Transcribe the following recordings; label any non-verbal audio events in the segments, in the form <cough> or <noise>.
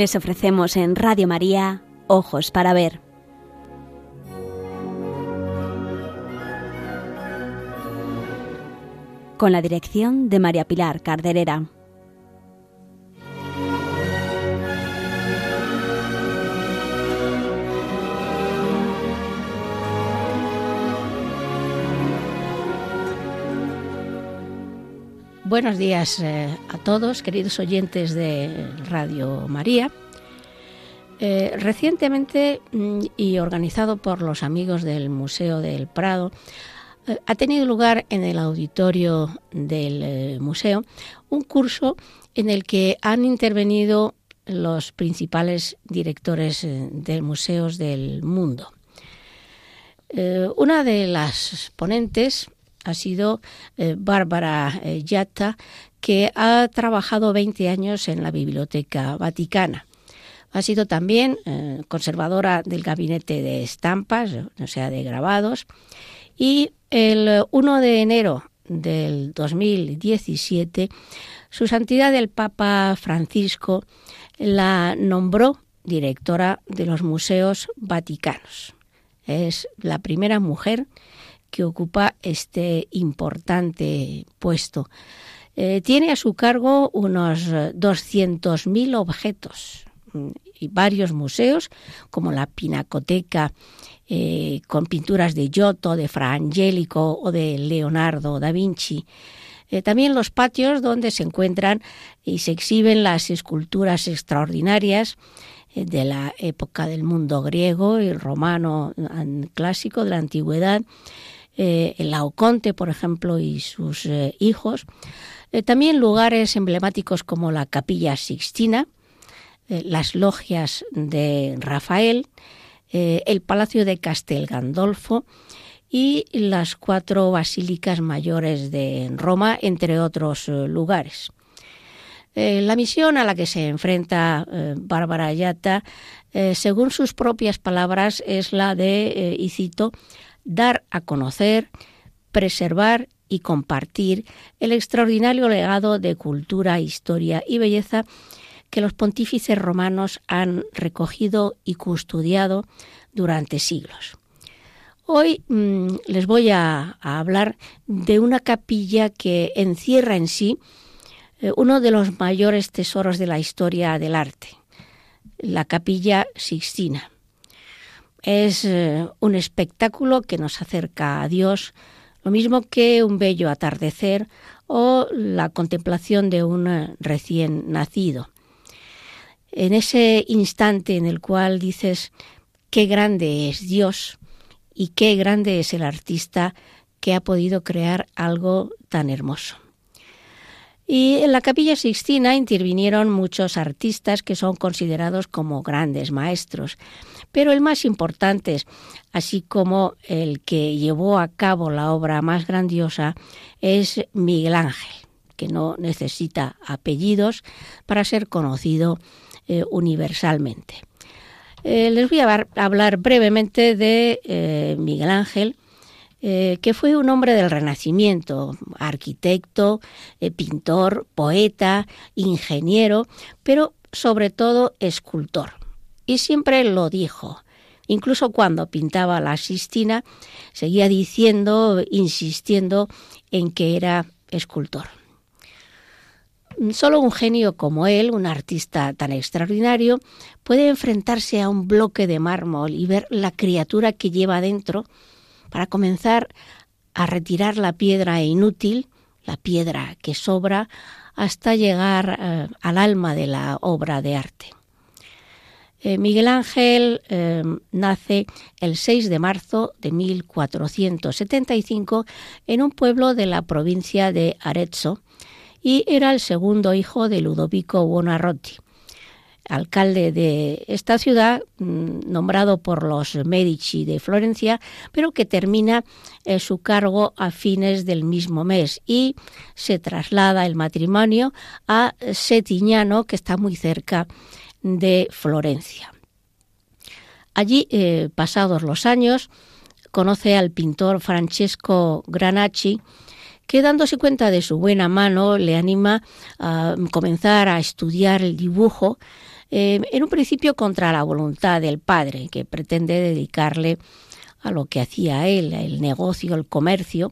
Les ofrecemos en Radio María Ojos para Ver. Con la dirección de María Pilar Carderera. Buenos días eh, a todos, queridos oyentes de Radio María. Eh, recientemente mm, y organizado por los amigos del Museo del Prado, eh, ha tenido lugar en el auditorio del museo un curso en el que han intervenido los principales directores de museos del mundo. una de las ponentes ha sido eh, Bárbara eh, Yatta, que ha trabajado 20 años en la Biblioteca Vaticana. Ha sido también eh, conservadora del gabinete de estampas, o sea, de grabados, y el 1 de enero del 2017, su santidad el Papa Francisco la nombró directora de los museos vaticanos. Es la primera mujer que ocupa este importante puesto. Eh, tiene a su cargo unos 200.000 objetos y varios museos, como la Pinacoteca, eh, con pinturas de Giotto, de Fra Angelico o de Leonardo da Vinci. Eh, también los patios donde se encuentran y se exhiben las esculturas extraordinarias de la época del mundo griego y romano clásico de la antigüedad eh, el Laoconte, por ejemplo, y sus eh, hijos. Eh, también lugares emblemáticos como la Capilla Sixtina, las logias de Rafael, el Palacio de Castel Gandolfo y las cuatro basílicas mayores de Roma, entre otros lugares. la misión a la que se enfrenta Bárbara Ayata, según sus propias palabras, es la de, y cito, dar a conocer, preservar y compartir el extraordinario legado de cultura, historia y belleza que los pontífices romanos han recogido y custodiado durante siglos. Hoy mm, les voy a, hablar de una capilla que encierra en sí eh, uno de los mayores tesoros de la historia del arte, la capilla Sixtina. Es eh, un espectáculo que nos acerca a Dios, lo mismo que un bello atardecer o la contemplación de un eh, recién nacido. En ese instante en el cual dices qué grande es Dios y qué grande es el artista que ha podido crear algo tan hermoso. Y en la capilla Sixtina intervinieron muchos artistas que son considerados como grandes maestros, pero el más importante, así como el que llevó a cabo la obra más grandiosa, es Miguel Ángel, que no necesita apellidos para ser conocido eh, universalmente. Eh, les voy a hablar brevemente de eh, Miguel Ángel, que fue un hombre del Renacimiento, arquitecto, pintor, poeta, ingeniero, pero sobre todo escultor. Y siempre lo dijo. Incluso cuando pintaba la Sistina, seguía diciendo, insistiendo en que era escultor. Solo un genio como él, un artista tan extraordinario, puede enfrentarse a un bloque de mármol y ver la criatura que lleva dentro para comenzar a retirar la piedra inútil, la piedra que sobra, hasta llegar eh, al alma de la obra de arte. Eh, Miguel Ángel eh, nace el 6 de marzo de 1475 en un pueblo de la provincia de Arezzo y era el segundo hijo de Ludovico Buonarroti alcalde de esta ciudad, mm, nombrado por los Medici de Florencia, pero que termina eh, su cargo a fines del mismo mes y se traslada el matrimonio a Setignano, que está muy cerca de Florencia. Allí, eh, pasados los años, conoce al pintor Francesco Granacci, que dándose cuenta de su buena mano le anima a comenzar a estudiar el dibujo eh, en un principio contra la voluntad del padre, que pretende dedicarle a lo que hacía él, el negocio, el comercio,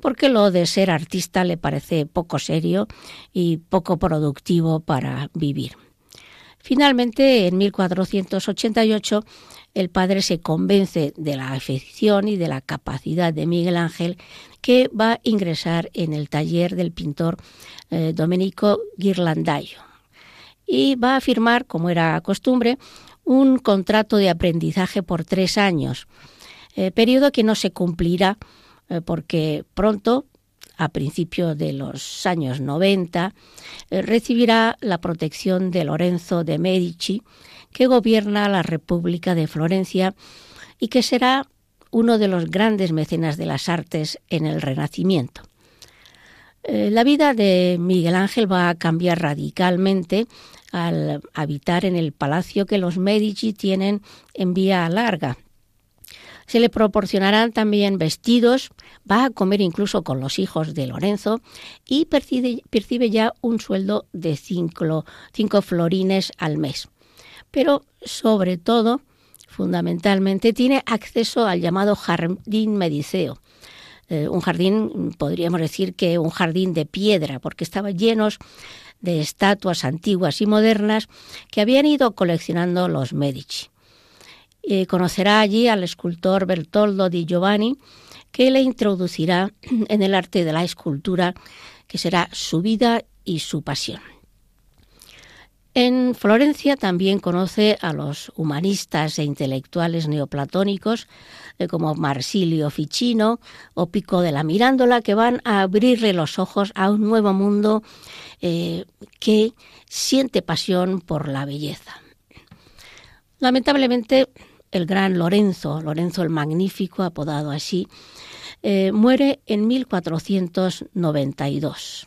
porque lo de ser artista le parece poco serio y poco productivo para vivir. Finalmente, en 1488, el padre se convence de la afección y de la capacidad de Miguel Ángel, que va a ingresar en el taller del pintor eh, Domenico Ghirlandaio. Y va a firmar, como era costumbre, un contrato de aprendizaje por tres años, eh, periodo que no se cumplirá eh, porque pronto a principios de los años 90, eh, recibirá la protección de Lorenzo de Medici, que gobierna la República de Florencia y que será uno de los grandes mecenas de las artes en el Renacimiento. Eh, la vida de Miguel Ángel va a cambiar radicalmente al habitar en el palacio que los Medici tienen en Vía Larga, se le proporcionarán también vestidos, va a comer incluso con los hijos de Lorenzo y percibe, ya un sueldo de cinco, florines al mes. Pero sobre todo, fundamentalmente, tiene acceso al llamado jardín mediceo. Eh, un jardín, podríamos decir que un jardín de piedra, porque estaba llenos de estatuas antiguas y modernas que habían ido coleccionando los Medici. Eh, conocerá allí al escultor Bertoldo di Giovanni, que le introducirá en el arte de la escultura, que será su vida y su pasión. En Florencia también conoce a los humanistas e intelectuales neoplatónicos eh, como Marsilio Ficino o Pico de la Mirándola, que van a abrirle los ojos a un nuevo mundo eh, que siente pasión por la belleza. Lamentablemente, el gran Lorenzo, Lorenzo el Magnífico, apodado así, eh, muere en 1492.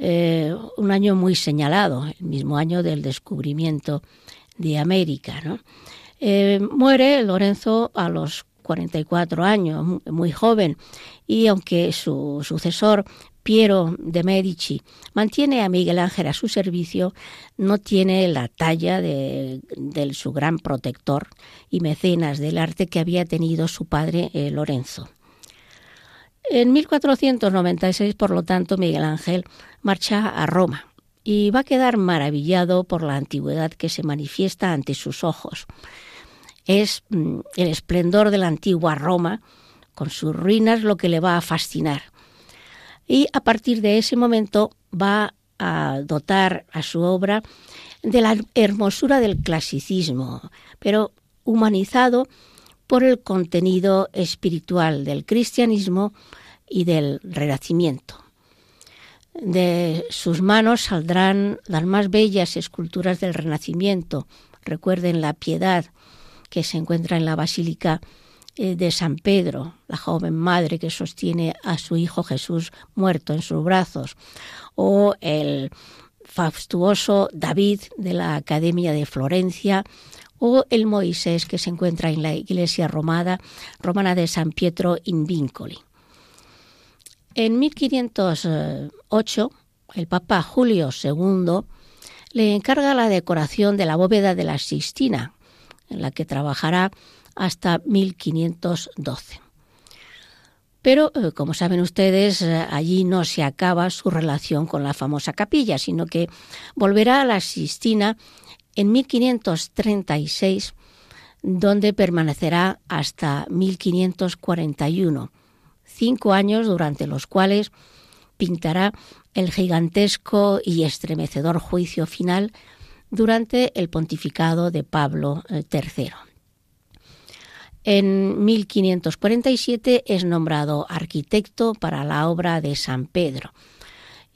Eh, un año muy señalado, el mismo año del descubrimiento de América. Eh, muere Lorenzo a los 44 años, muy joven, y aunque su sucesor Piero de Medici mantiene a Miguel Ángel a su servicio, no tiene la talla de, su gran protector y mecenas del arte que había tenido su padre eh, Lorenzo. En 1496, por lo tanto, Miguel Ángel marcha a Roma y va a quedar maravillado por la antigüedad que se manifiesta ante sus ojos. Es mm, el esplendor de la antigua Roma, con sus ruinas, lo que le va a fascinar y a partir de ese momento va a dotar a su obra de la hermosura del clasicismo, pero humanizado por el contenido espiritual del cristianismo y del renacimiento. De sus manos saldrán las más bellas esculturas del renacimiento. Recuerden la piedad que se encuentra en la Basílica eh, de San Pedro, la joven madre que sostiene a su hijo Jesús muerto en sus brazos, o el fastuoso David de la Academia de Florencia, o el Moisés que se encuentra en la iglesia romana, romana de San Pietro in Vincoli. En 1508, el Papa Julio II le encarga la decoración de la bóveda de la Sistina, en la que trabajará hasta 1512. Pero, eh, como saben ustedes, eh, allí no se acaba su relación con la famosa capilla, sino que volverá a la Sistina en 1536, donde permanecerá hasta 1541, cinco años durante los cuales pintará el gigantesco y estremecedor juicio final durante el pontificado de Pablo III. Eh, en 1547 es nombrado arquitecto para la obra de San Pedro.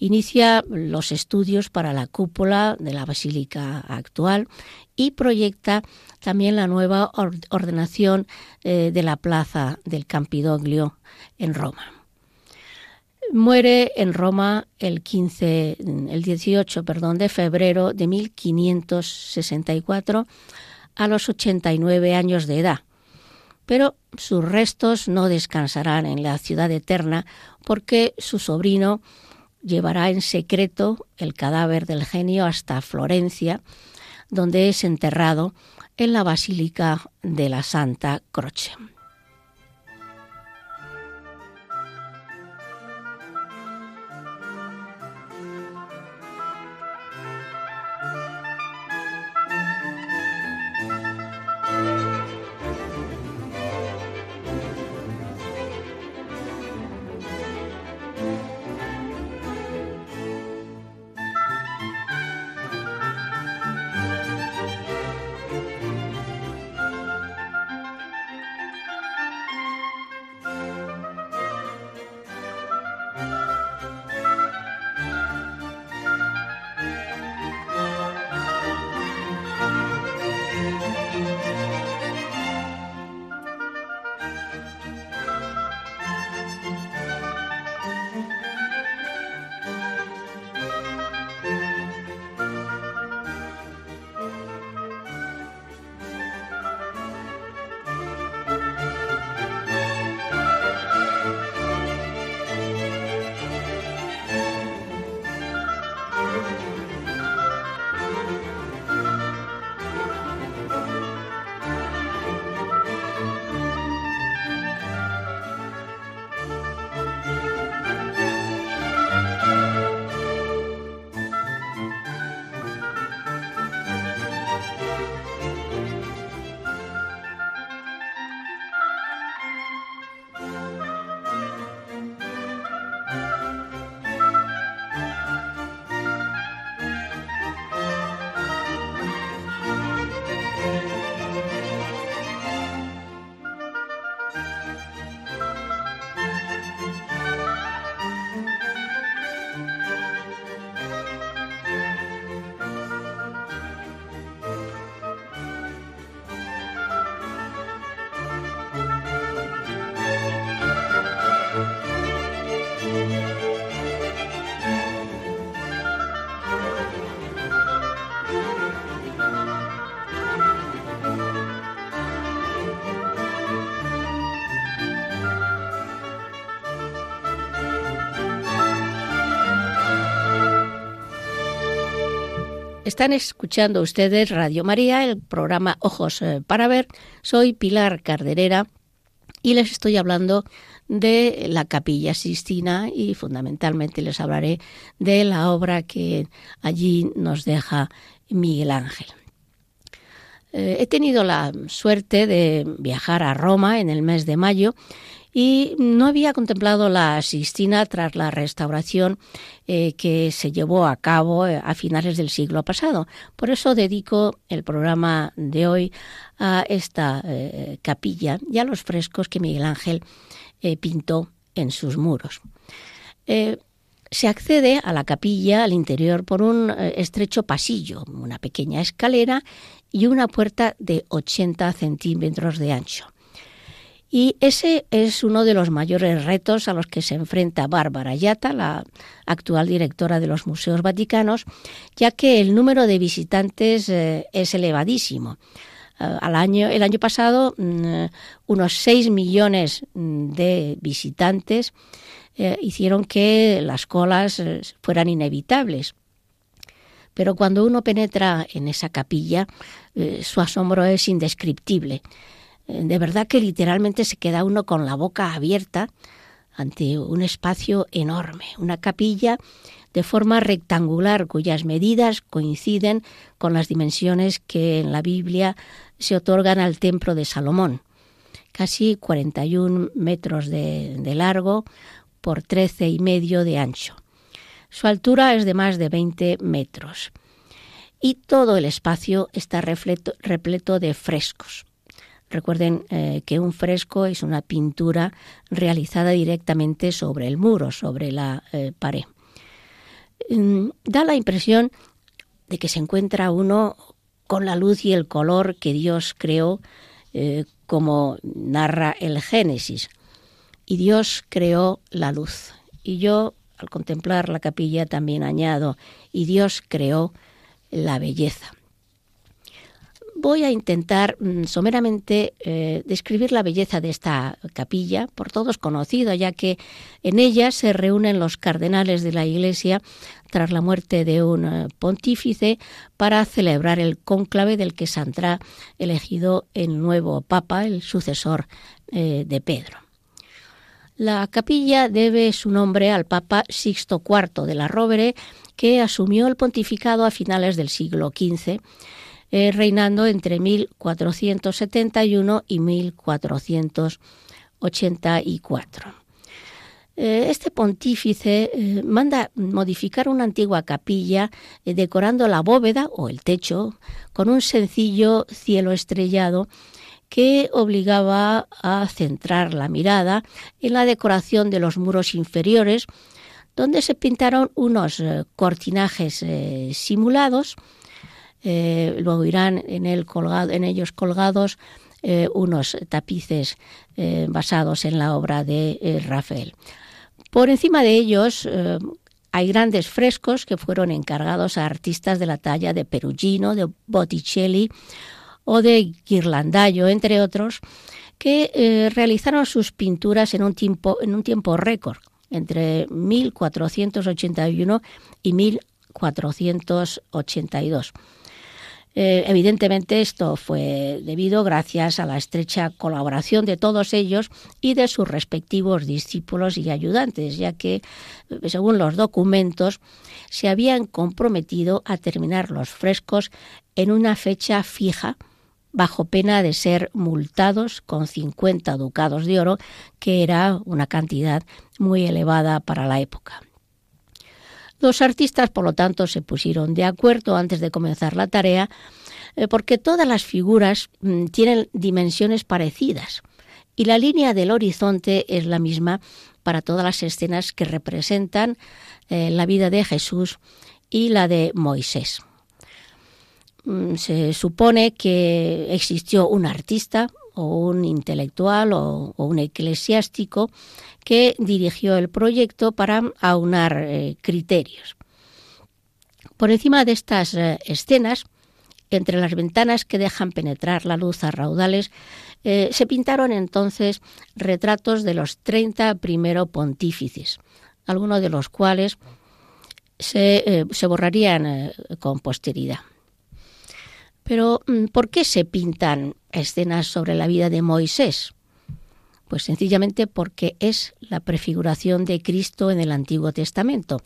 Inicia los estudios para la cúpula de la basílica actual y proyecta también la nueva ordenación eh, de la plaza del Campidoglio en Roma. Muere en Roma el 15, el 18, perdón, de febrero de 1564 a los 89 años de edad pero sus restos no descansarán en la ciudad eterna porque su sobrino llevará en secreto el cadáver del genio hasta Florencia, donde es enterrado en la Basílica de la Santa Croce. Están escuchando ustedes Radio María, el programa Ojos eh, para Ver. Soy Pilar Carderera y les estoy hablando de la Capilla Sistina y fundamentalmente les hablaré de la obra que allí nos deja Miguel Ángel. Eh, he tenido la suerte de viajar a Roma en el mes de mayo y no había contemplado la Sistina tras la restauración eh, que se llevó a cabo eh, a finales del siglo pasado. Por eso dedico el programa de hoy a esta eh, capilla y a los frescos que Miguel Ángel pintó en sus muros. se accede a la capilla al interior por un estrecho pasillo, una pequeña escalera y una puerta de 80 centímetros de ancho. Y ese es uno de los mayores retos a los que se enfrenta Bárbara Yata, la actual directora de los Museos Vaticanos, ya que el número de visitantes eh, es elevadísimo. Eh, al año, el año pasado, mm, unos 6 millones mm, de visitantes eh, hicieron que las colas fueran inevitables. Pero cuando uno penetra en esa capilla, su asombro es indescriptible. Eh, de verdad que literalmente se queda uno con la boca abierta ante un espacio enorme, una capilla de forma rectangular cuyas medidas coinciden con las dimensiones que en la Biblia se otorgan al templo de Salomón, casi 41 metros de, largo por 13 y medio de ancho. Su altura es de más de 20 metros y todo el espacio está repleto de frescos. Recuerden eh, que un fresco es una pintura realizada directamente sobre el muro, sobre la eh, pared. Mm, da la impresión de que se encuentra uno con la luz y el color que Dios creó, eh, como narra el Génesis. Y Dios creó la luz. Y yo, al contemplar la capilla, también añado, y Dios creó la belleza voy a intentar mm, someramente eh, describir la belleza de esta capilla, por todos conocida, ya que en ella se reúnen los cardenales de la Iglesia tras la muerte de un eh, pontífice para celebrar el cónclave del que saldrá elegido el nuevo papa, el sucesor eh, de Pedro. La capilla debe su nombre al Papa Sixto IV de la Rovere, que asumió el pontificado a finales del siglo XV eh, reinando entre 1471 y 1484. Eh, este pontífice eh, manda modificar una antigua capilla decorando la bóveda o el techo con un sencillo cielo estrellado que obligaba a centrar la mirada en la decoración de los muros inferiores, donde se pintaron unos cortinajes simulados eh, luego irán en, en ellos colgados eh, unos tapices eh, basados en la obra de Rafael. Por encima de ellos hay grandes frescos que fueron encargados a artistas de la talla de Perugino, de Botticelli o de Ghirlandaio, entre otros, que realizaron sus pinturas en un tiempo, en un tiempo récord, entre 1481 y 1482. Eh, evidentemente esto fue debido gracias a la estrecha colaboración de todos ellos y de sus respectivos discípulos y ayudantes, ya que, eh, según los documentos, se habían comprometido a terminar los frescos en una fecha fija, bajo pena de ser multados con 50 ducados de oro, que era una cantidad muy elevada para la época. Los artistas, por lo tanto, se pusieron de acuerdo antes de comenzar la tarea eh, porque todas las figuras mm, tienen dimensiones parecidas y la línea del horizonte es la misma para todas las escenas que representan eh, la vida de Jesús y la de Moisés. Mm, se supone que existió un artista o un intelectual o, un eclesiástico que dirigió el proyecto para aunar eh, criterios. Por encima de estas eh, escenas, entre las ventanas que dejan penetrar la luz a raudales, eh, se pintaron entonces retratos de los 30 primeros pontífices, algunos de los cuales se, se borrarían con posteridad. Pero, mm, ¿por qué se pintan escenas sobre la vida de Moisés? Pues sencillamente porque es la prefiguración de Cristo en el Antiguo Testamento.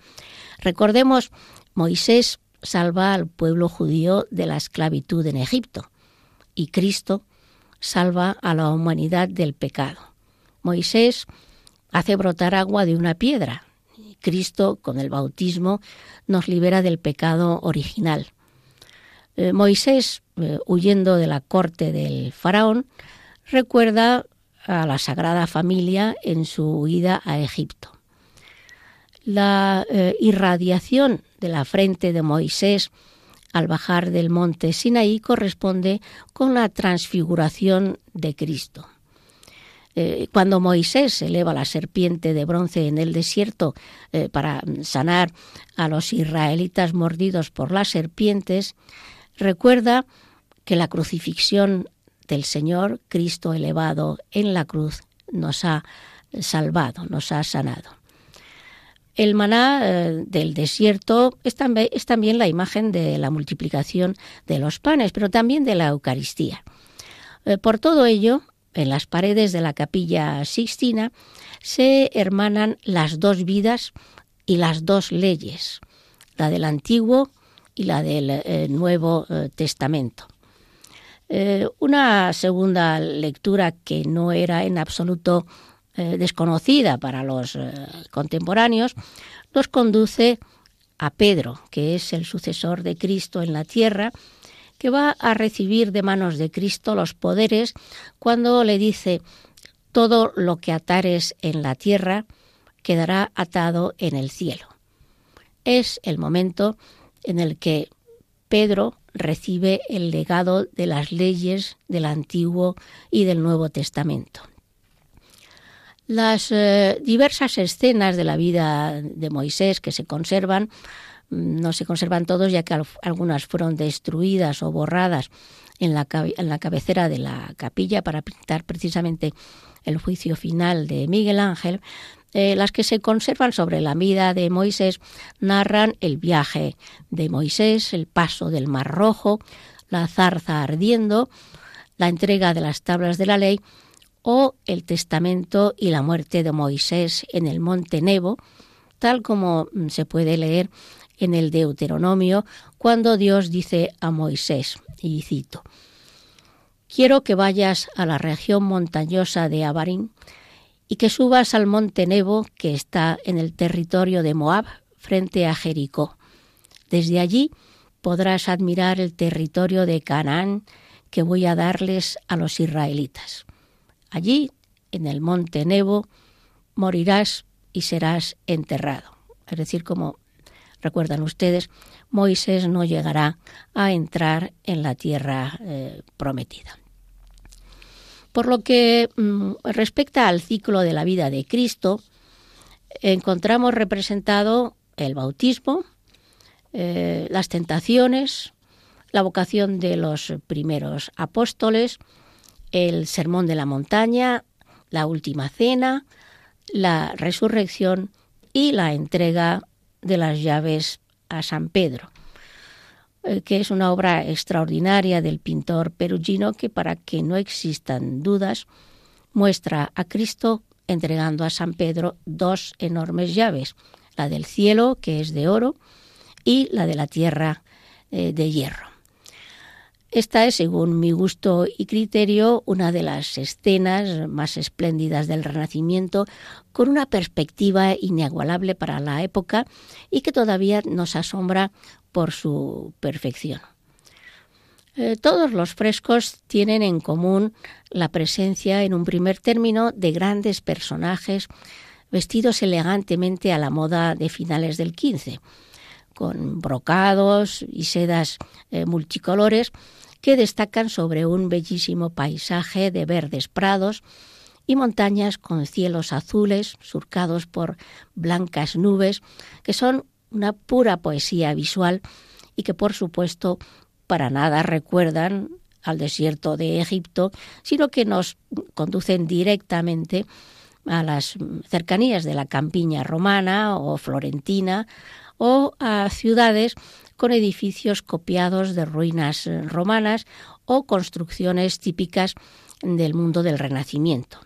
Recordemos, Moisés salva al pueblo judío de la esclavitud en Egipto y Cristo salva a la humanidad del pecado. Moisés hace brotar agua de una piedra. Cristo, con el bautismo, nos libera del pecado original. Eh, Moisés, eh, huyendo de la corte del faraón, recuerda a la Sagrada Familia en su huida a Egipto. La eh, irradiación de la frente de Moisés al bajar del monte Sinaí corresponde con la transfiguración de Cristo. cuando Moisés eleva la serpiente de bronce en el desierto para sanar a los israelitas mordidos por las serpientes, recuerda que la crucifixión del Señor, Cristo elevado en la cruz, nos ha salvado, nos ha sanado. El maná eh, del desierto es también, la imagen de la multiplicación de los panes, pero también de la Eucaristía. Eh, por todo ello, en las paredes de la capilla Sixtina se hermanan las dos vidas y las dos leyes, la del Antiguo y la del eh, Nuevo eh, Testamento. Eh, una segunda lectura que no era en absoluto desconocida para los contemporáneos nos conduce a Pedro, que es el sucesor de Cristo en la tierra, que va a recibir de manos de Cristo los poderes cuando le dice, todo lo que atares en la tierra quedará atado en el cielo. Es el momento en el que Pedro recibe el legado de las leyes del Antiguo y del Nuevo Testamento. Las eh, diversas escenas de la vida de Moisés que se conservan, mm, no se conservan todos ya que algunas fueron destruidas o borradas en la, en la cabecera de la capilla para pintar precisamente el juicio final de Miguel Ángel, eh, las que se conservan sobre la vida de Moisés narran el viaje de Moisés, el paso del Mar Rojo, la zarza ardiendo, la entrega de las tablas de la ley o el testamento y la muerte de Moisés en el monte Nebo, tal como mm, se puede leer en el Deuteronomio cuando Dios dice a Moisés, y cito, Quiero que vayas a la región montañosa de Abarín y que subas al monte Nebo que está en el territorio de Moab frente a Jericó. Desde allí podrás admirar el territorio de Canaán que voy a darles a los israelitas. Allí, en el monte Nebo, morirás y serás enterrado. Es decir, como recuerdan ustedes, Moisés no llegará a entrar en la tierra eh, prometida. Por lo que mm, respecta al ciclo de la vida de Cristo, encontramos representado el bautismo, eh, las tentaciones, la vocación de los primeros apóstoles, el sermón de la montaña, la última cena, la resurrección y la entrega de las llaves a San Pedro, que es una obra extraordinaria del pintor perugino que para que no existan dudas muestra a Cristo entregando a San Pedro dos enormes llaves, la del cielo, que es de oro, y la de la tierra eh, de hierro. Esta es, según mi gusto y criterio, una de las escenas más espléndidas del Renacimiento, con una perspectiva inigualable para la época y que todavía nos asombra por su perfección. Eh, todos los frescos tienen en común la presencia, en un primer término, de grandes personajes vestidos elegantemente a la moda de finales del XV, con brocados y sedas eh, multicolores que destacan sobre un bellísimo paisaje de verdes prados y montañas con cielos azules surcados por blancas nubes, que son una pura poesía visual y que por supuesto para nada recuerdan al desierto de Egipto, sino que nos conducen directamente a las cercanías de la campiña romana o florentina o a ciudades con edificios copiados de ruinas romanas o construcciones típicas del mundo del Renacimiento.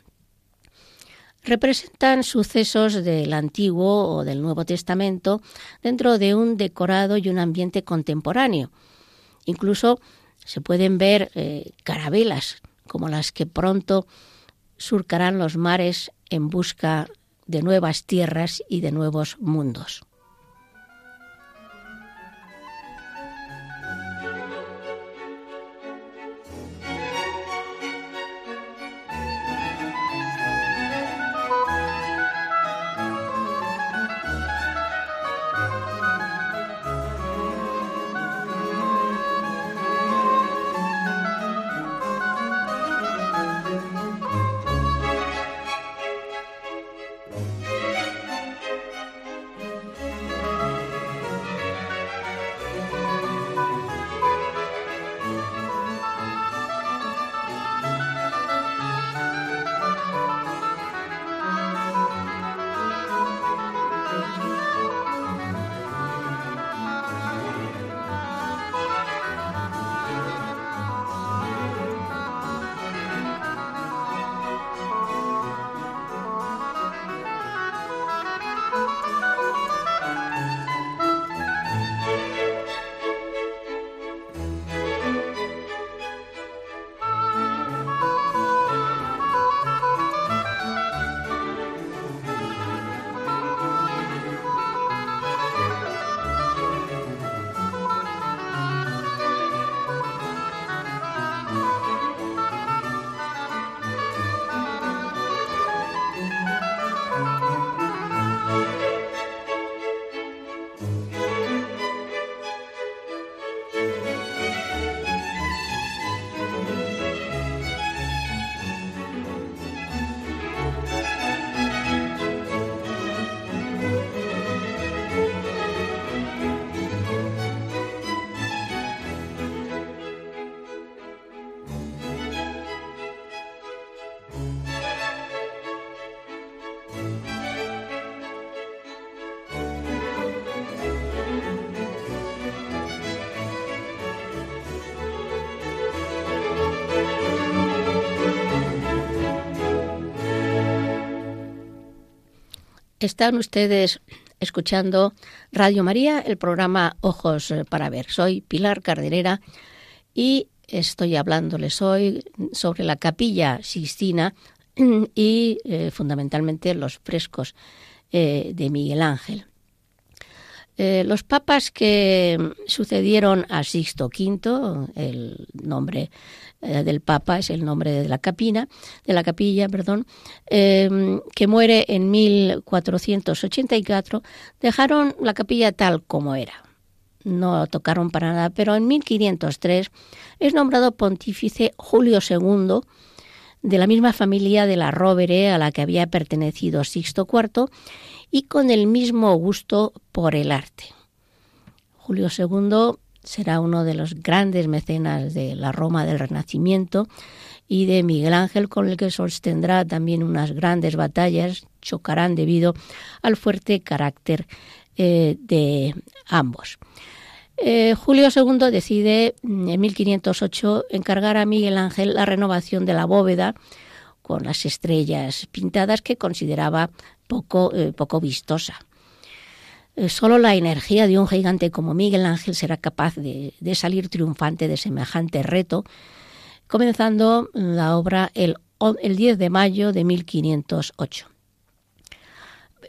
Representan sucesos del Antiguo o del Nuevo Testamento dentro de un decorado y un ambiente contemporáneo. Incluso se pueden ver eh, carabelas como las que pronto surcarán los mares en busca de nuevas tierras y de nuevos mundos. Están ustedes escuchando Radio María, el programa Ojos para Ver. Soy Pilar Cardenera y estoy hablándoles hoy sobre la capilla Sixtina <clears throat> y eh, fundamentalmente los frescos eh, de Miguel Ángel. Eh, los papas que sucedieron a Sixto V, el nombre eh, del Papa es el nombre de la capina, de la capilla, perdón, em, que muere en 1484, dejaron la capilla tal como era. No tocaron para nada, pero en 1503 es nombrado pontífice Julio II, de la misma familia de la Rovere a la que había pertenecido Sixto IV, y con el mismo gusto por el arte. Julio II será uno de los grandes mecenas de la Roma del Renacimiento y de Miguel Ángel, con el que sostendrá también unas grandes batallas, chocarán debido al fuerte carácter eh, de ambos. Eh, Julio II decide en 1508 encargar a Miguel Ángel la renovación de la bóveda con las estrellas pintadas que consideraba poco, eh, poco vistosa. Eh, solo la energía de un gigante como Miguel Ángel será capaz de, salir triunfante de semejante reto, comenzando la obra el, el 10 de mayo de 1508.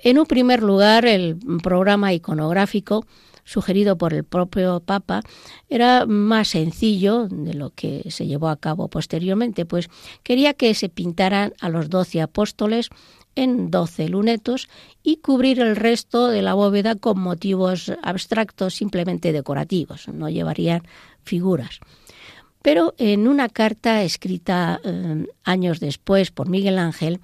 En un primer lugar, el programa iconográfico sugerido por el propio Papa era más sencillo de lo que se llevó a cabo posteriormente, pues quería que se pintaran a los doce apóstoles en doce lunetos y cubrir el resto de la bóveda con motivos abstractos simplemente decorativos, no llevarían figuras. Pero en una carta escrita eh, años después por Miguel Ángel,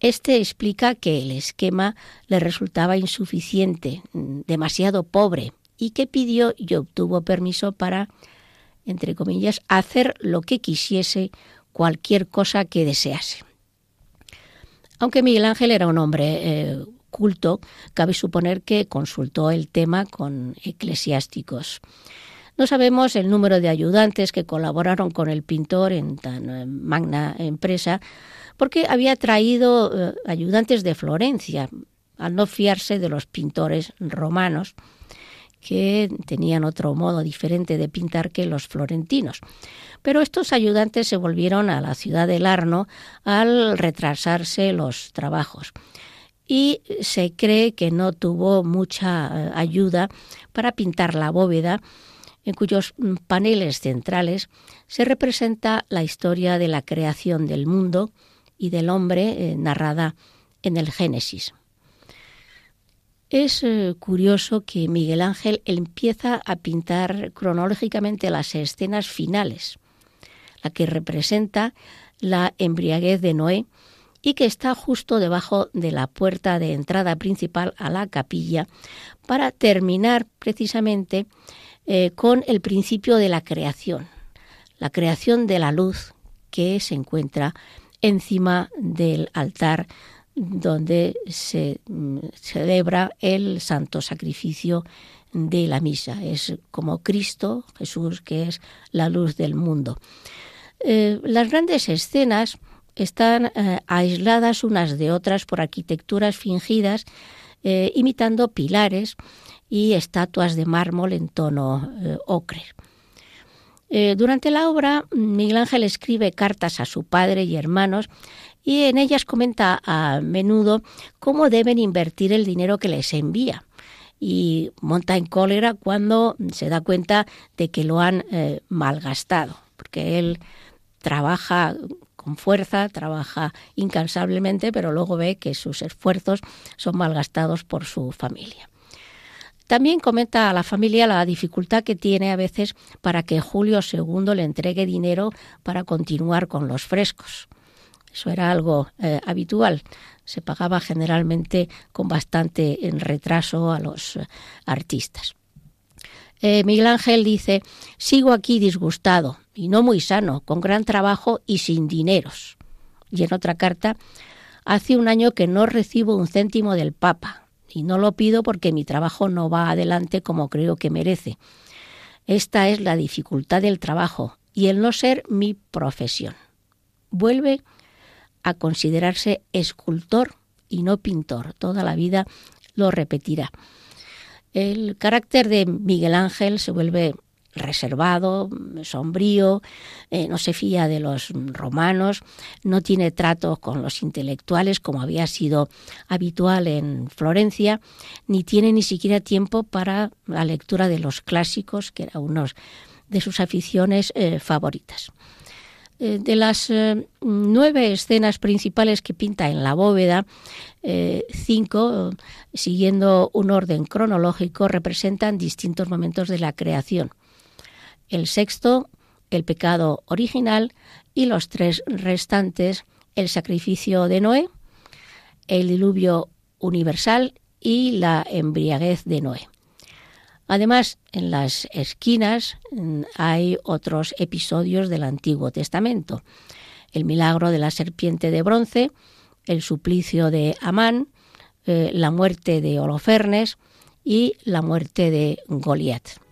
este explica que el esquema le resultaba insuficiente, demasiado pobre, y que pidió y obtuvo permiso para, entre comillas, hacer lo que quisiese, cualquier cosa que desease. Aunque Miguel Ángel era un hombre eh, culto, cabe suponer que consultó el tema con eclesiásticos. No sabemos el número de ayudantes que colaboraron con el pintor en tan eh, magna empresa, porque había traído eh, ayudantes de Florencia, al no fiarse de los pintores romanos, que tenían otro modo diferente de pintar que los florentinos. Pero estos ayudantes se volvieron a la ciudad del Arno al retrasarse los trabajos y se cree que no tuvo mucha eh, ayuda para pintar la bóveda en cuyos paneles centrales se representa la historia de la creación del mundo y del hombre eh, narrada en el Génesis. Es eh, curioso que Miguel Ángel empieza a pintar cronológicamente las escenas finales, la que representa la embriaguez de Noé y que está justo debajo de la puerta de entrada principal a la capilla, para terminar precisamente eh, con el principio de la creación, la creación de la luz que se encuentra encima del altar donde se mm, celebra el santo sacrificio de la misa. Es como Cristo, Jesús, que es la luz del mundo. Eh, las grandes escenas están eh, aisladas unas de otras por arquitecturas fingidas, eh, imitando pilares y estatuas de mármol en tono ocre. Durante la obra, Miguel Ángel escribe cartas a su padre y hermanos y en ellas comenta a menudo cómo deben invertir el dinero que les envía y monta en cólera cuando se da cuenta de que lo han eh, malgastado, porque él trabaja con fuerza, trabaja incansablemente, pero luego ve que sus esfuerzos son malgastados por su familia. También comenta a la familia la dificultad que tiene a veces para que Julio II le entregue dinero para continuar con los frescos. Eso era algo eh, habitual. Se pagaba generalmente con bastante retraso a los eh, artistas. Eh, Miguel Ángel dice, sigo aquí disgustado y no muy sano, con gran trabajo y sin dineros. Y en otra carta, hace un año que no recibo un céntimo del Papa y no lo pido porque mi trabajo no va adelante como creo que merece. Esta es la dificultad del trabajo y el no ser mi profesión. Vuelve a considerarse escultor y no pintor. Toda la vida lo repetirá. El carácter de Miguel Ángel se vuelve reservado, sombrío, eh, no se fía de los romanos, no tiene trato con los intelectuales como había sido habitual en Florencia, ni tiene ni siquiera tiempo para la lectura de los clásicos, que era uno de sus aficiones eh, favoritas. Eh, de las nueve escenas principales que pinta en la bóveda, cinco, siguiendo un orden cronológico, representan distintos momentos de la creación el sexto, el pecado original, y los tres restantes, el sacrificio de Noé, el diluvio universal y la embriaguez de Noé. Además, en las esquinas mm, hay otros episodios del Antiguo Testamento. El milagro de la serpiente de bronce, el suplicio de Amán, eh, la muerte de Holofernes y la muerte de Goliat.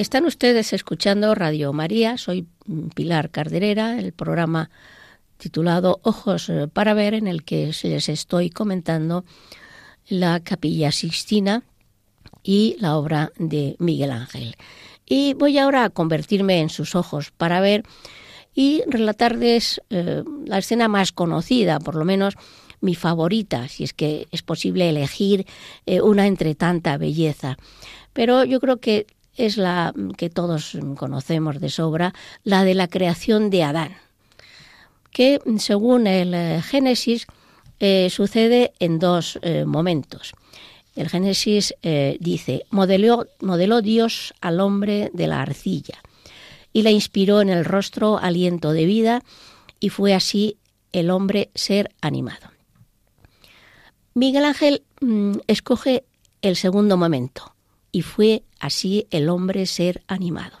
Están ustedes escuchando Radio María, soy Pilar Carderera, el programa titulado Ojos eh, para ver, en el que les estoy comentando la Capilla Sixtina y la obra de Miguel Ángel. Y voy ahora a convertirme en sus ojos para ver y relatarles eh, la escena más conocida, por lo menos mi favorita, si es que es posible elegir eh, una entre tanta belleza. Pero yo creo que es la que todos conocemos de sobra, la de la creación de Adán, que según el eh, Génesis eh, sucede en dos eh, momentos. El Génesis dice, modeló, Dios al hombre de la arcilla y le inspiró en el rostro aliento de vida y fue así el hombre ser animado. Miguel Ángel mm, escoge el segundo momento, y fue así el hombre ser animado.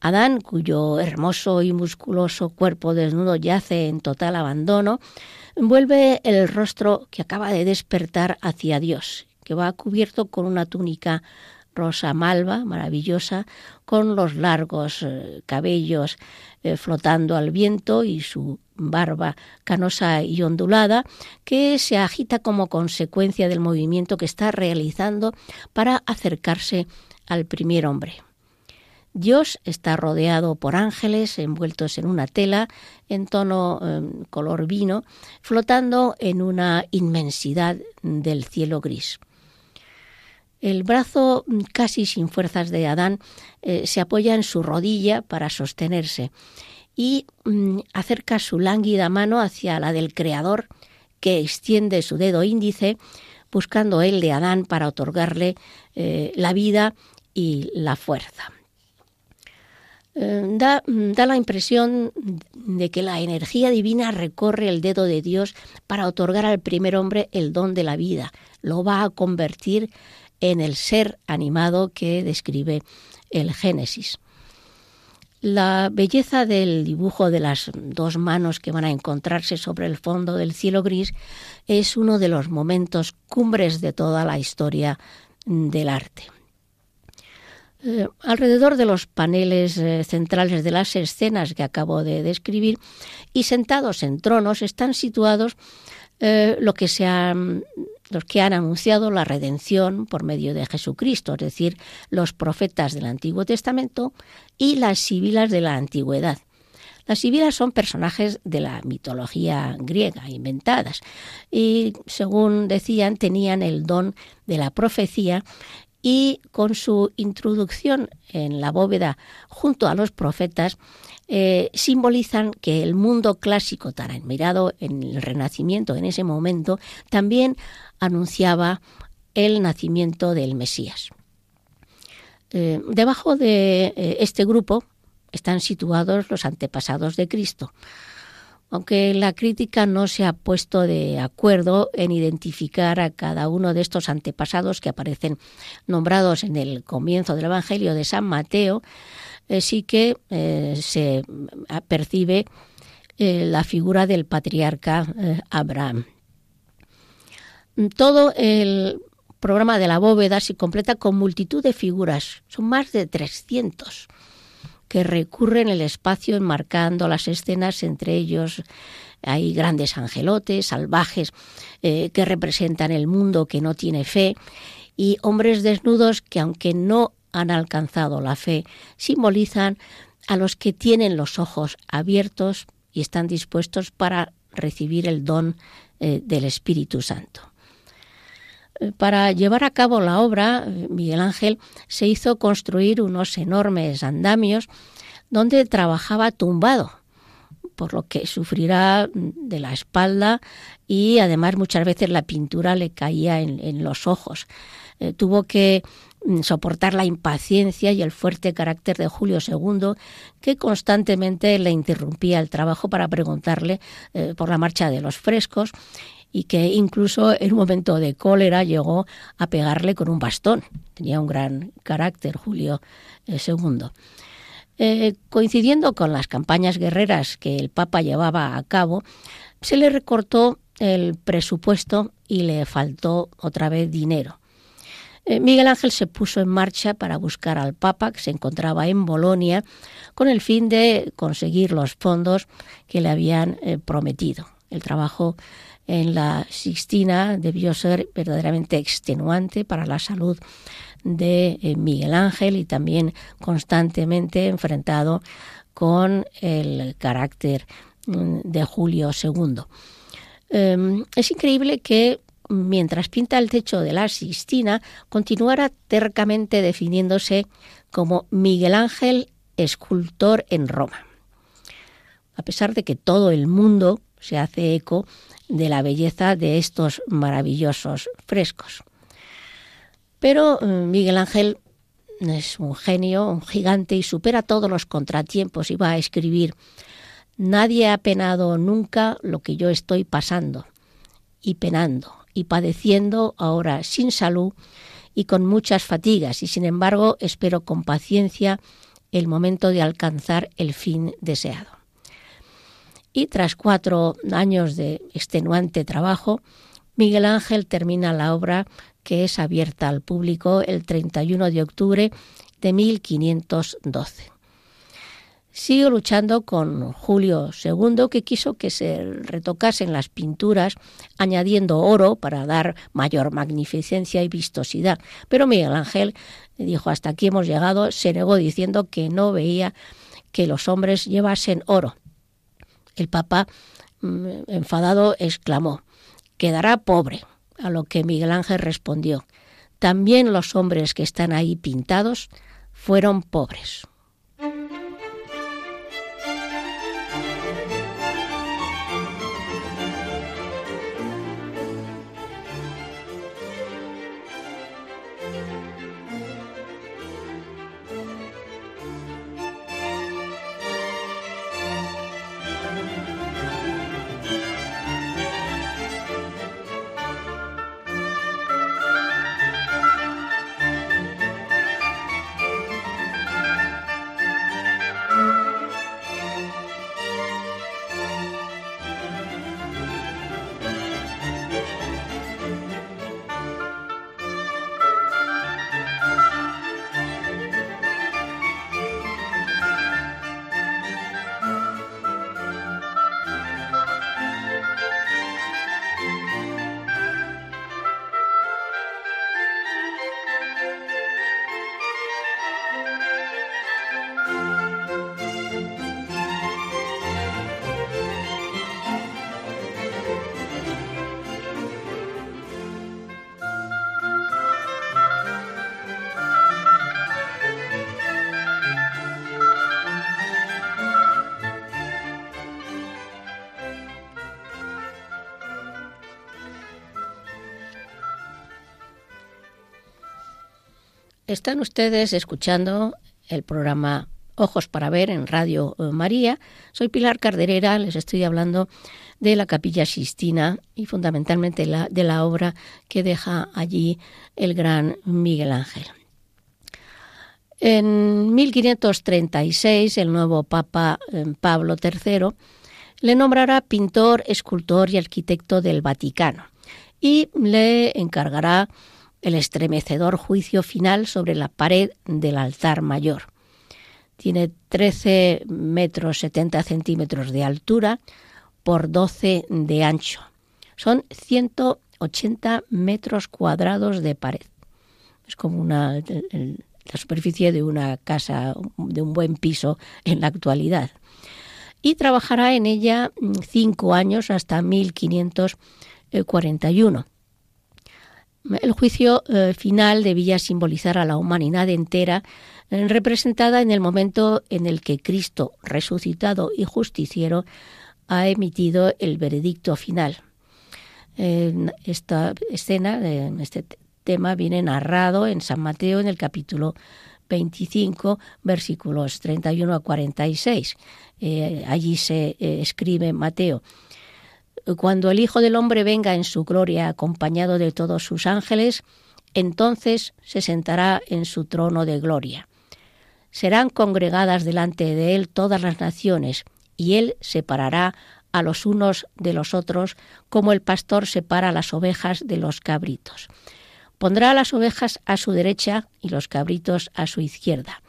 Adán, cuyo hermoso y musculoso cuerpo desnudo yace en total abandono, vuelve el rostro que acaba de despertar hacia Dios, que va cubierto con una túnica rosa malva, maravillosa, con los largos eh, cabellos eh, flotando al viento y su barba canosa y ondulada, que se agita como consecuencia del movimiento que está realizando para acercarse al primer hombre. Dios está rodeado por ángeles envueltos en una tela en tono em, color vino, flotando en una inmensidad del cielo gris. El brazo casi sin fuerzas de Adán eh, se apoya en su rodilla para sostenerse y mm, acerca su lánguida mano hacia la del Creador, que extiende su dedo índice, buscando el de Adán para otorgarle eh, la vida y la fuerza. Eh, da, da, la impresión de que la energía divina recorre el dedo de Dios para otorgar al primer hombre el don de la vida. Lo va a convertir en el ser animado que describe el Génesis. La belleza del dibujo de las dos manos que van a encontrarse sobre el fondo del cielo gris es uno de los momentos cumbres de toda la historia del arte. Eh, alrededor de los paneles eh, centrales de las escenas que acabo de describir y sentados en tronos están situados eh, lo que se los que han anunciado la redención por medio de Jesucristo, es decir, los profetas del Antiguo Testamento y las sibilas de la antigüedad. Las sibilas son personajes de la mitología griega, inventadas, y según decían tenían el don de la profecía y con su introducción en la bóveda junto a los profetas, eh, simbolizan que el mundo clásico tan admirado en el Renacimiento en ese momento también anunciaba el nacimiento del Mesías. Eh, debajo de eh, este grupo están situados los antepasados de Cristo, aunque la crítica no se ha puesto de acuerdo en identificar a cada uno de estos antepasados que aparecen nombrados en el comienzo del Evangelio de San Mateo, sí que eh, se percibe eh, la figura del patriarca Abraham. Todo el programa de la bóveda se completa con multitud de figuras, son más de 300 que recurren el espacio enmarcando las escenas, entre ellos hay grandes angelotes, salvajes, eh, que representan el mundo que no tiene fe, y hombres desnudos que aunque no han alcanzado la fe, simbolizan a los que tienen los ojos abiertos y están dispuestos para recibir el don eh, del Espíritu Santo. Eh, para llevar a cabo la obra, Miguel Ángel se hizo construir unos enormes andamios donde trabajaba tumbado, por lo que sufrirá de la espalda y además muchas veces la pintura le caía en, los ojos. Eh, tuvo que mm, soportar la impaciencia y el fuerte carácter de Julio II, que constantemente le interrumpía el trabajo para preguntarle eh, por la marcha de los frescos y que incluso en un momento de cólera llegó a pegarle con un bastón. Tenía un gran carácter Julio II. Eh, eh, coincidiendo con las campañas guerreras que el Papa llevaba a cabo, se le recortó el presupuesto y le faltó otra vez dinero. Eh, Miguel Ángel se puso en marcha para buscar al Papa, que se encontraba en Bolonia, con el fin de conseguir los fondos que le habían prometido. El trabajo en la Sixtina debió ser verdaderamente extenuante para la salud de eh, Miguel Ángel y también constantemente enfrentado con el carácter mm, de Julio II. Em, es increíble que mientras pinta el techo de la Sixtina, continuara tercamente definiéndose como Miguel Ángel, escultor en Roma. A pesar de que todo el mundo se hace eco de la belleza de estos maravillosos frescos. Pero eh, Miguel Ángel es un genio, un gigante y supera todos los contratiempos y va a escribir, Nadie ha penado nunca lo que yo estoy pasando y penando y padeciendo ahora sin salud y con muchas fatigas y sin embargo espero con paciencia el momento de alcanzar el fin deseado y tras cuatro años de extenuante trabajo, Miguel Ángel termina la obra que es abierta al público el 31 de octubre de 1512. Sigo luchando con Julio II, que quiso que se retocasen las pinturas, añadiendo oro para dar mayor magnificencia y vistosidad. Pero Miguel Ángel dijo, hasta aquí hemos llegado, se negó diciendo que no veía que los hombres llevasen oro, el Papa, mm, enfadado, exclamó, quedará pobre, a lo que Miguel Ángel respondió, también los hombres que están ahí pintados fueron pobres. Están ustedes escuchando el programa Ojos para Ver en Radio eh, María. Soy Pilar Carderera, les estoy hablando de la Capilla Sistina y fundamentalmente de la obra que deja allí el gran Miguel Ángel. En 1536 el nuevo Papa eh, Pablo III le nombrará pintor, escultor y arquitecto del Vaticano y le encargará el estremecedor juicio final sobre la pared del altar mayor. Tiene 13 metros 70 centímetros de altura por 12 de ancho. Son 180 metros cuadrados de pared. Es como una, la superficie de una casa, de un buen piso en la actualidad. Y trabajará en ella cinco años hasta 1541. El juicio eh, final debía simbolizar a la humanidad entera, eh, representada en el momento en el que Cristo, resucitado y justiciero, ha emitido el veredicto final. esta escena, en este tema, viene narrado en San Mateo en el capítulo 25, versículos 31 a 46. Eh, allí se escribe Mateo cuando el Hijo del Hombre venga en su gloria acompañado de todos sus ángeles, entonces se sentará en su trono de gloria. Serán congregadas delante de él todas las naciones, y él separará a los unos de los otros, como el pastor separa las ovejas de los cabritos. Pondrá las ovejas a su derecha y los cabritos a su izquierda.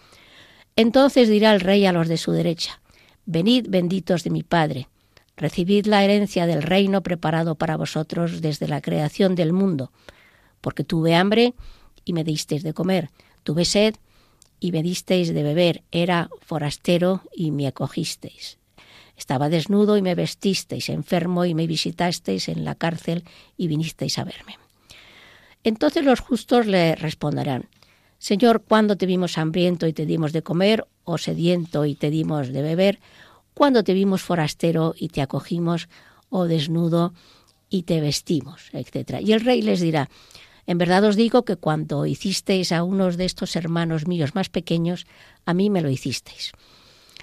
Entonces dirá el rey a los de su derecha, Venid benditos de mi Padre, Recibid la herencia del reino preparado para vosotros desde la creación del mundo, porque tuve hambre y me disteis de comer, tuve sed y me disteis de beber, era forastero y me acogisteis. Estaba desnudo y me vestisteis, enfermo y me visitasteis en la cárcel y vinisteis a verme. Entonces los justos le responderán, Señor, ¿cuándo te vimos hambriento y te dimos de comer, o sediento y te dimos de beber, cuando te vimos forastero y te acogimos, o desnudo y te vestimos, etc. Y el rey les dirá, en verdad os digo que cuando hicisteis a unos de estos hermanos míos más pequeños, a mí me lo hicisteis.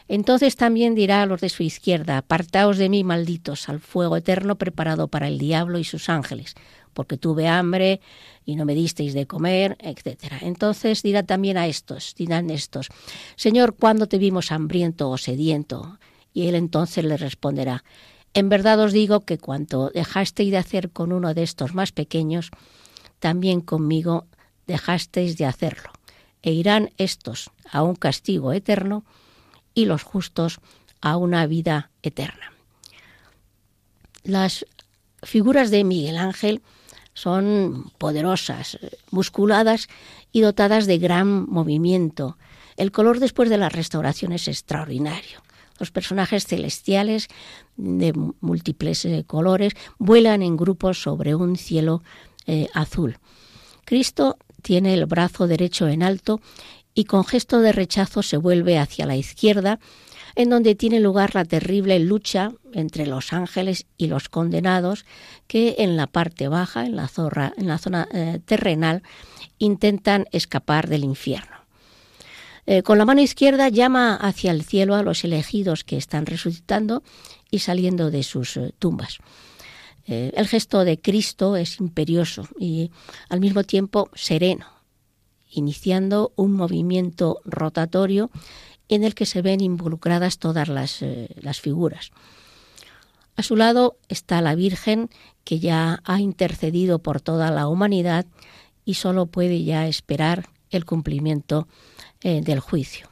Entonces también dirá a los de su izquierda, apartaos de mí, malditos, al fuego eterno preparado para el diablo y sus ángeles, porque tuve hambre y no me disteis de comer, etc. Entonces dirá también a estos, dirán estos, Señor, ¿cuándo te vimos hambriento o sediento? Y él entonces le responderá, en verdad os digo que cuanto dejasteis de hacer con uno de estos más pequeños, también conmigo dejasteis de hacerlo. E irán estos a un castigo eterno y los justos a una vida eterna. Las figuras de Miguel Ángel son poderosas, musculadas y dotadas de gran movimiento. El color después de la restauración es extraordinario. Los personajes celestiales de múltiples eh, colores vuelan en grupos sobre un cielo eh, azul. Cristo tiene el brazo derecho en alto y con gesto de rechazo se vuelve hacia la izquierda, en donde tiene lugar la terrible lucha entre los ángeles y los condenados que en la parte baja, en la, zona eh, terrenal, intentan escapar del infierno. Eh, con la mano izquierda llama hacia el cielo a los elegidos que están resucitando y saliendo de sus eh, tumbas. el gesto de Cristo es imperioso y al mismo tiempo sereno, iniciando un movimiento rotatorio en el que se ven involucradas todas las, eh, las figuras. A su lado está la Virgen, que ya ha intercedido por toda la humanidad y solo puede ya esperar el cumplimiento eh, del juicio.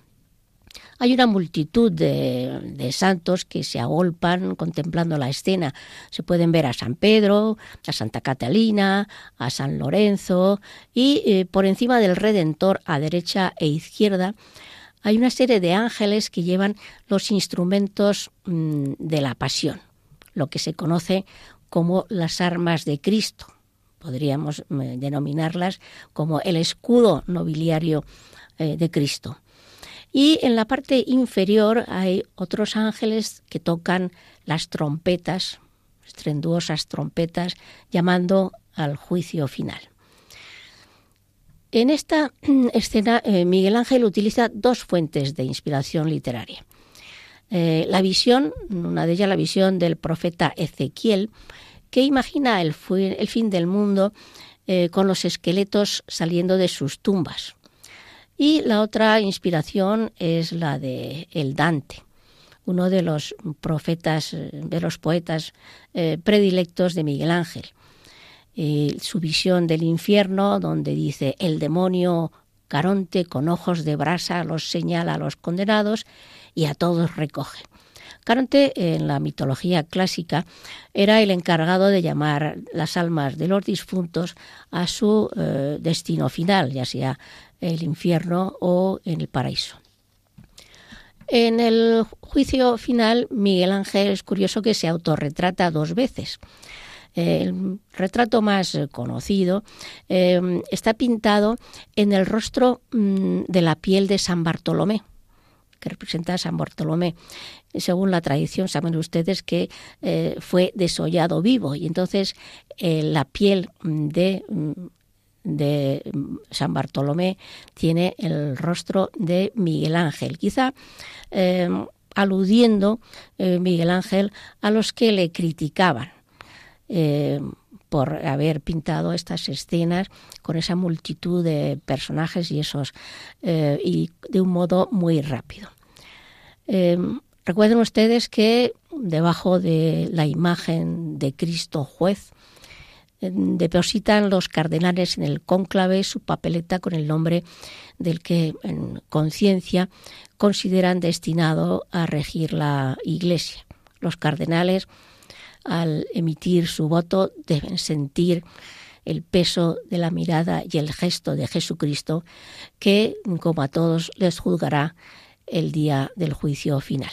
Hay una multitud de, de, santos que se agolpan contemplando la escena. Se pueden ver a San Pedro, a Santa Catalina, a San Lorenzo y eh, por encima del Redentor a derecha e izquierda hay una serie de ángeles que llevan los instrumentos mm, de la pasión, lo que se conoce como las armas de Cristo. Podríamos mm, denominarlas como el escudo nobiliario eh, de Cristo. Y en la parte inferior hay otros ángeles que tocan las trompetas, estrenduosas trompetas, llamando al juicio final. En esta <clears throat> escena, eh, Miguel Ángel utiliza dos fuentes de inspiración literaria. Eh, la visión, una de ellas la visión del profeta Ezequiel, que imagina el, fin del mundo con los esqueletos saliendo de sus tumbas. Y la otra inspiración es la de el Dante, uno de los profetas, de los poetas predilectos de Miguel Ángel. Eh, su visión del infierno, donde dice el demonio Caronte con ojos de brasa los señala a los condenados y a todos recoge. Caronte, en la mitología clásica, era el encargado de llamar las almas de los difuntos a su eh, destino final, ya sea el infierno o en el paraíso. En el juicio final, Miguel Ángel es curioso que se autorretrata dos veces. El retrato más conocido eh, está pintado en el rostro mm, de la piel de San Bartolomé que representa a San Bartolomé. Según la tradición, saben ustedes que eh, fue desollado vivo y entonces la piel de, mm, de San Bartolomé tiene el rostro de Miguel Ángel. Quizá aludiendo Miguel Ángel a los que le criticaban eh, por haber pintado estas escenas con esa multitud de personajes y esos eh, y de un modo muy rápido. Eh, recuerden ustedes que debajo de la imagen de Cristo juez depositan los cardenales en el cónclave su papeleta con el nombre del que en conciencia consideran destinado a regir la Iglesia. Los cardenales al emitir su voto deben sentir el peso de la mirada y el gesto de Jesucristo que, como a todos, les juzgará el día del juicio final.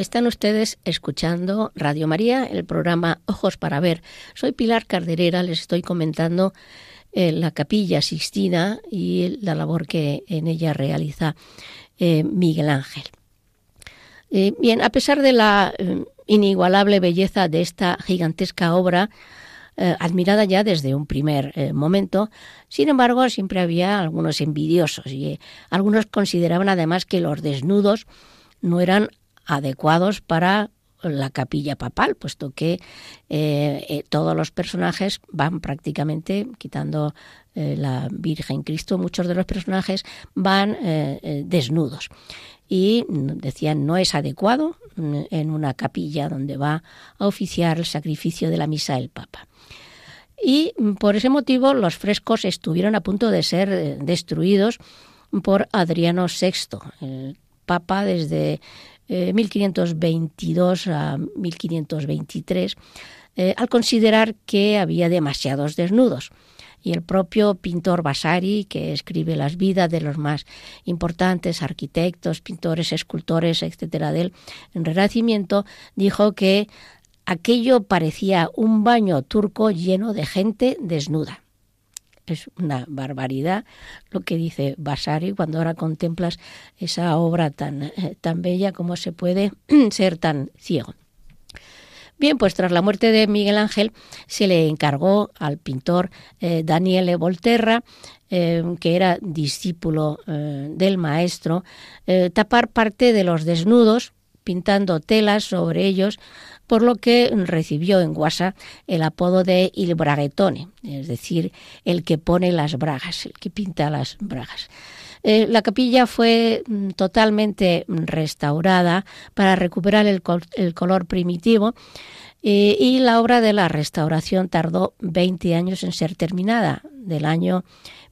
Están ustedes escuchando Radio María, el programa Ojos para Ver. Soy Pilar Carderera, les estoy comentando eh, la capilla Sixtina y la labor que en ella realiza eh, Miguel Ángel. Eh, bien, a pesar de la inigualable belleza de esta gigantesca obra, admirada ya desde un primer momento, sin embargo, siempre había algunos envidiosos y algunos consideraban además que los desnudos no eran adecuados para la capilla papal, puesto que eh, eh, todos los personajes van prácticamente, quitando eh, la Virgen Cristo, muchos de los personajes van desnudos. Y decían, no es adecuado mm, en una capilla donde va a oficiar el sacrificio de la misa el Papa. Y mm, por ese motivo los frescos estuvieron a punto de ser destruidos por Adriano VI, el Papa desde 1522 eh, a 1523, eh, al considerar que había demasiados desnudos. Y el propio pintor Vasari, que escribe las vidas de los más importantes arquitectos, pintores, escultores, etcétera, del Renacimiento, dijo que aquello parecía un baño turco lleno de gente desnuda es una barbaridad lo que dice Vasari cuando ahora contemplas esa obra tan, eh, tan bella como se puede <clears throat> ser tan ciego. Bien, pues tras la muerte de Miguel Ángel se le encargó al pintor eh, Daniele Volterra, eh, que era discípulo del maestro, tapar parte de los desnudos, pintando telas sobre ellos por lo que recibió en Guasa el apodo de Il Braguetone, es decir, el que pone las bragas, el que pinta las bragas. Eh, la capilla fue mm, totalmente restaurada para recuperar el, color primitivo eh, y la obra de la restauración tardó 20 años en ser terminada, del año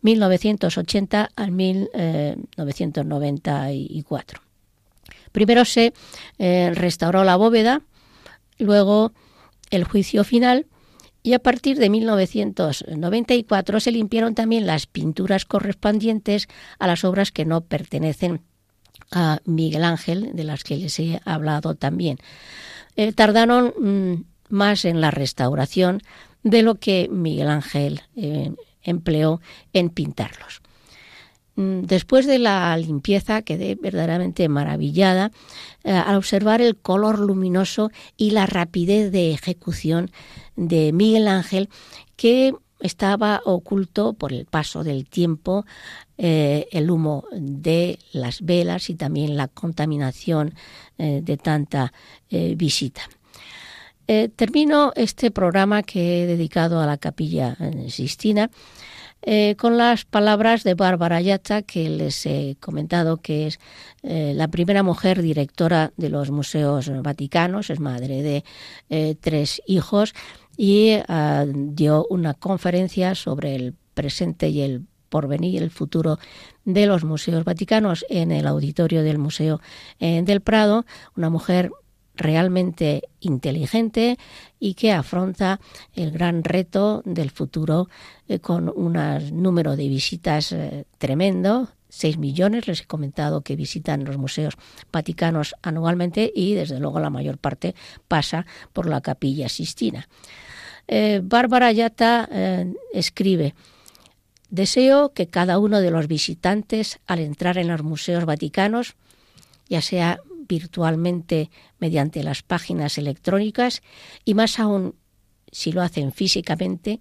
1980 al 1994. Primero se eh, restauró la bóveda, luego el juicio final y a partir de 1994 se limpiaron también las pinturas correspondientes a las obras que no pertenecen a Miguel Ángel, de las que les he hablado también. Eh, tardaron mm, más en la restauración de lo que Miguel Ángel eh, empleó en pintarlos. Mm, después de la limpieza quedé verdaderamente maravillada eh, al observar el color luminoso y la rapidez de ejecución de Miguel Ángel que estaba oculto por el paso del tiempo, eh, el humo de las velas y también la contaminación eh, de tanta visita. termino este programa que he dedicado a la capilla Sistina eh, con las palabras de Bárbara Yatta, que les he comentado que es eh, la primera mujer directora de los museos vaticanos, es madre de eh, tres hijos y ah, dio una conferencia sobre el presente y el porvenir, el futuro de los museos vaticanos en el auditorio del Museo del Prado, una mujer realmente inteligente y que afronta el gran reto del futuro eh, con un número de visitas eh, tremendo. 6 millones, les he comentado que visitan los museos vaticanos anualmente y desde luego la mayor parte pasa por la capilla Sistina. Eh, Bárbara Yata escribe, deseo que cada uno de los visitantes al entrar en los museos vaticanos, ya sea virtualmente mediante las páginas electrónicas y más aún si lo hacen físicamente,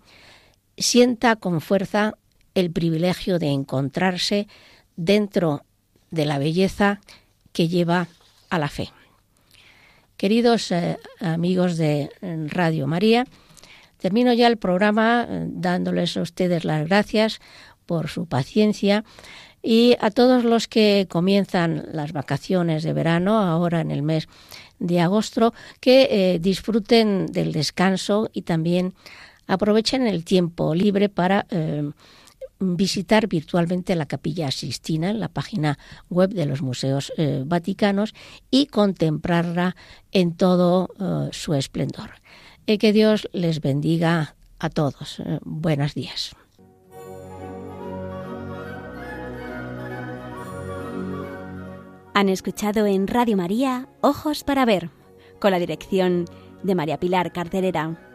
sienta con fuerza el privilegio de encontrarse dentro de la belleza que lleva a la fe. Queridos eh, amigos de Radio María, termino ya el programa eh, dándoles a ustedes las gracias por su paciencia y a todos los que comienzan las vacaciones de verano, ahora en el mes de agosto, que eh, disfruten del descanso y también aprovechen el tiempo libre para eh, visitar virtualmente la capilla Sistina en la página web de los museos eh, vaticanos y contemplarla en todo su esplendor. que Dios les bendiga a todos. buenos días. Han escuchado en Radio María Ojos para Ver, con la dirección de María Pilar Carterera.